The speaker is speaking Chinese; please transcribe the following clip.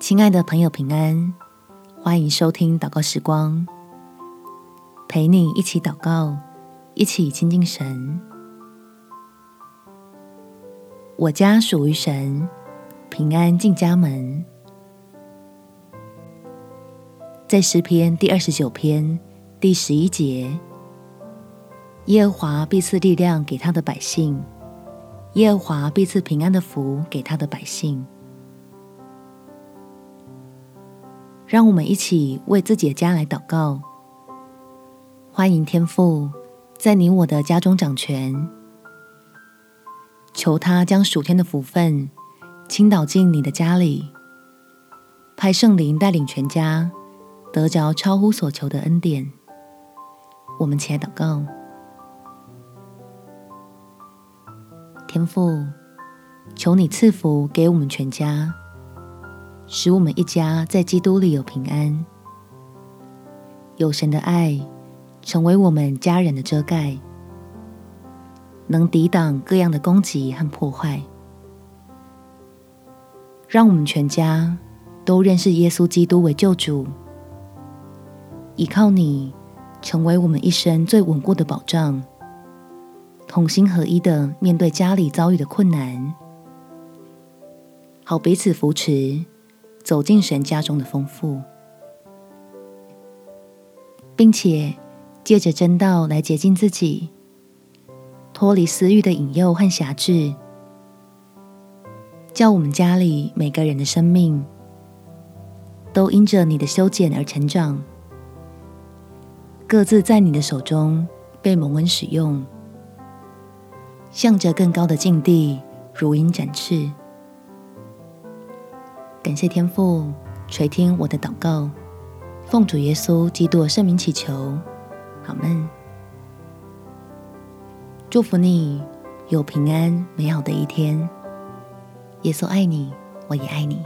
亲爱的朋友，平安！欢迎收听祷告时光，陪你一起祷告，一起亲近神。我家属于神，平安进家门。在诗篇第二十九篇第十一节，耶和华必赐力量给他的百姓，耶和华必赐平安的福给他的百姓。让我们一起为自己的家来祷告。欢迎天父在你我的家中掌权，求他将属天的福分倾倒进你的家里，派圣灵带领全家得着超乎所求的恩典。我们起来祷告。天父，求你赐福给我们全家。使我们一家在基督里有平安，有神的爱成为我们家人的遮盖，能抵挡各样的攻击和破坏。让我们全家都认识耶稣基督为救主，依靠你成为我们一生最稳固的保障，同心合一的面对家里遭遇的困难，好彼此扶持。走进神家中的丰富，并且借着真道来洁净自己，脱离私欲的引诱和辖制，叫我们家里每个人的生命都因着你的修剪而成长，各自在你的手中被蒙恩使用，向着更高的境地如鹰展翅。感谢天父垂听我的祷告，奉主耶稣基督圣名祈求，好梦。祝福你有平安美好的一天。耶稣爱你，我也爱你。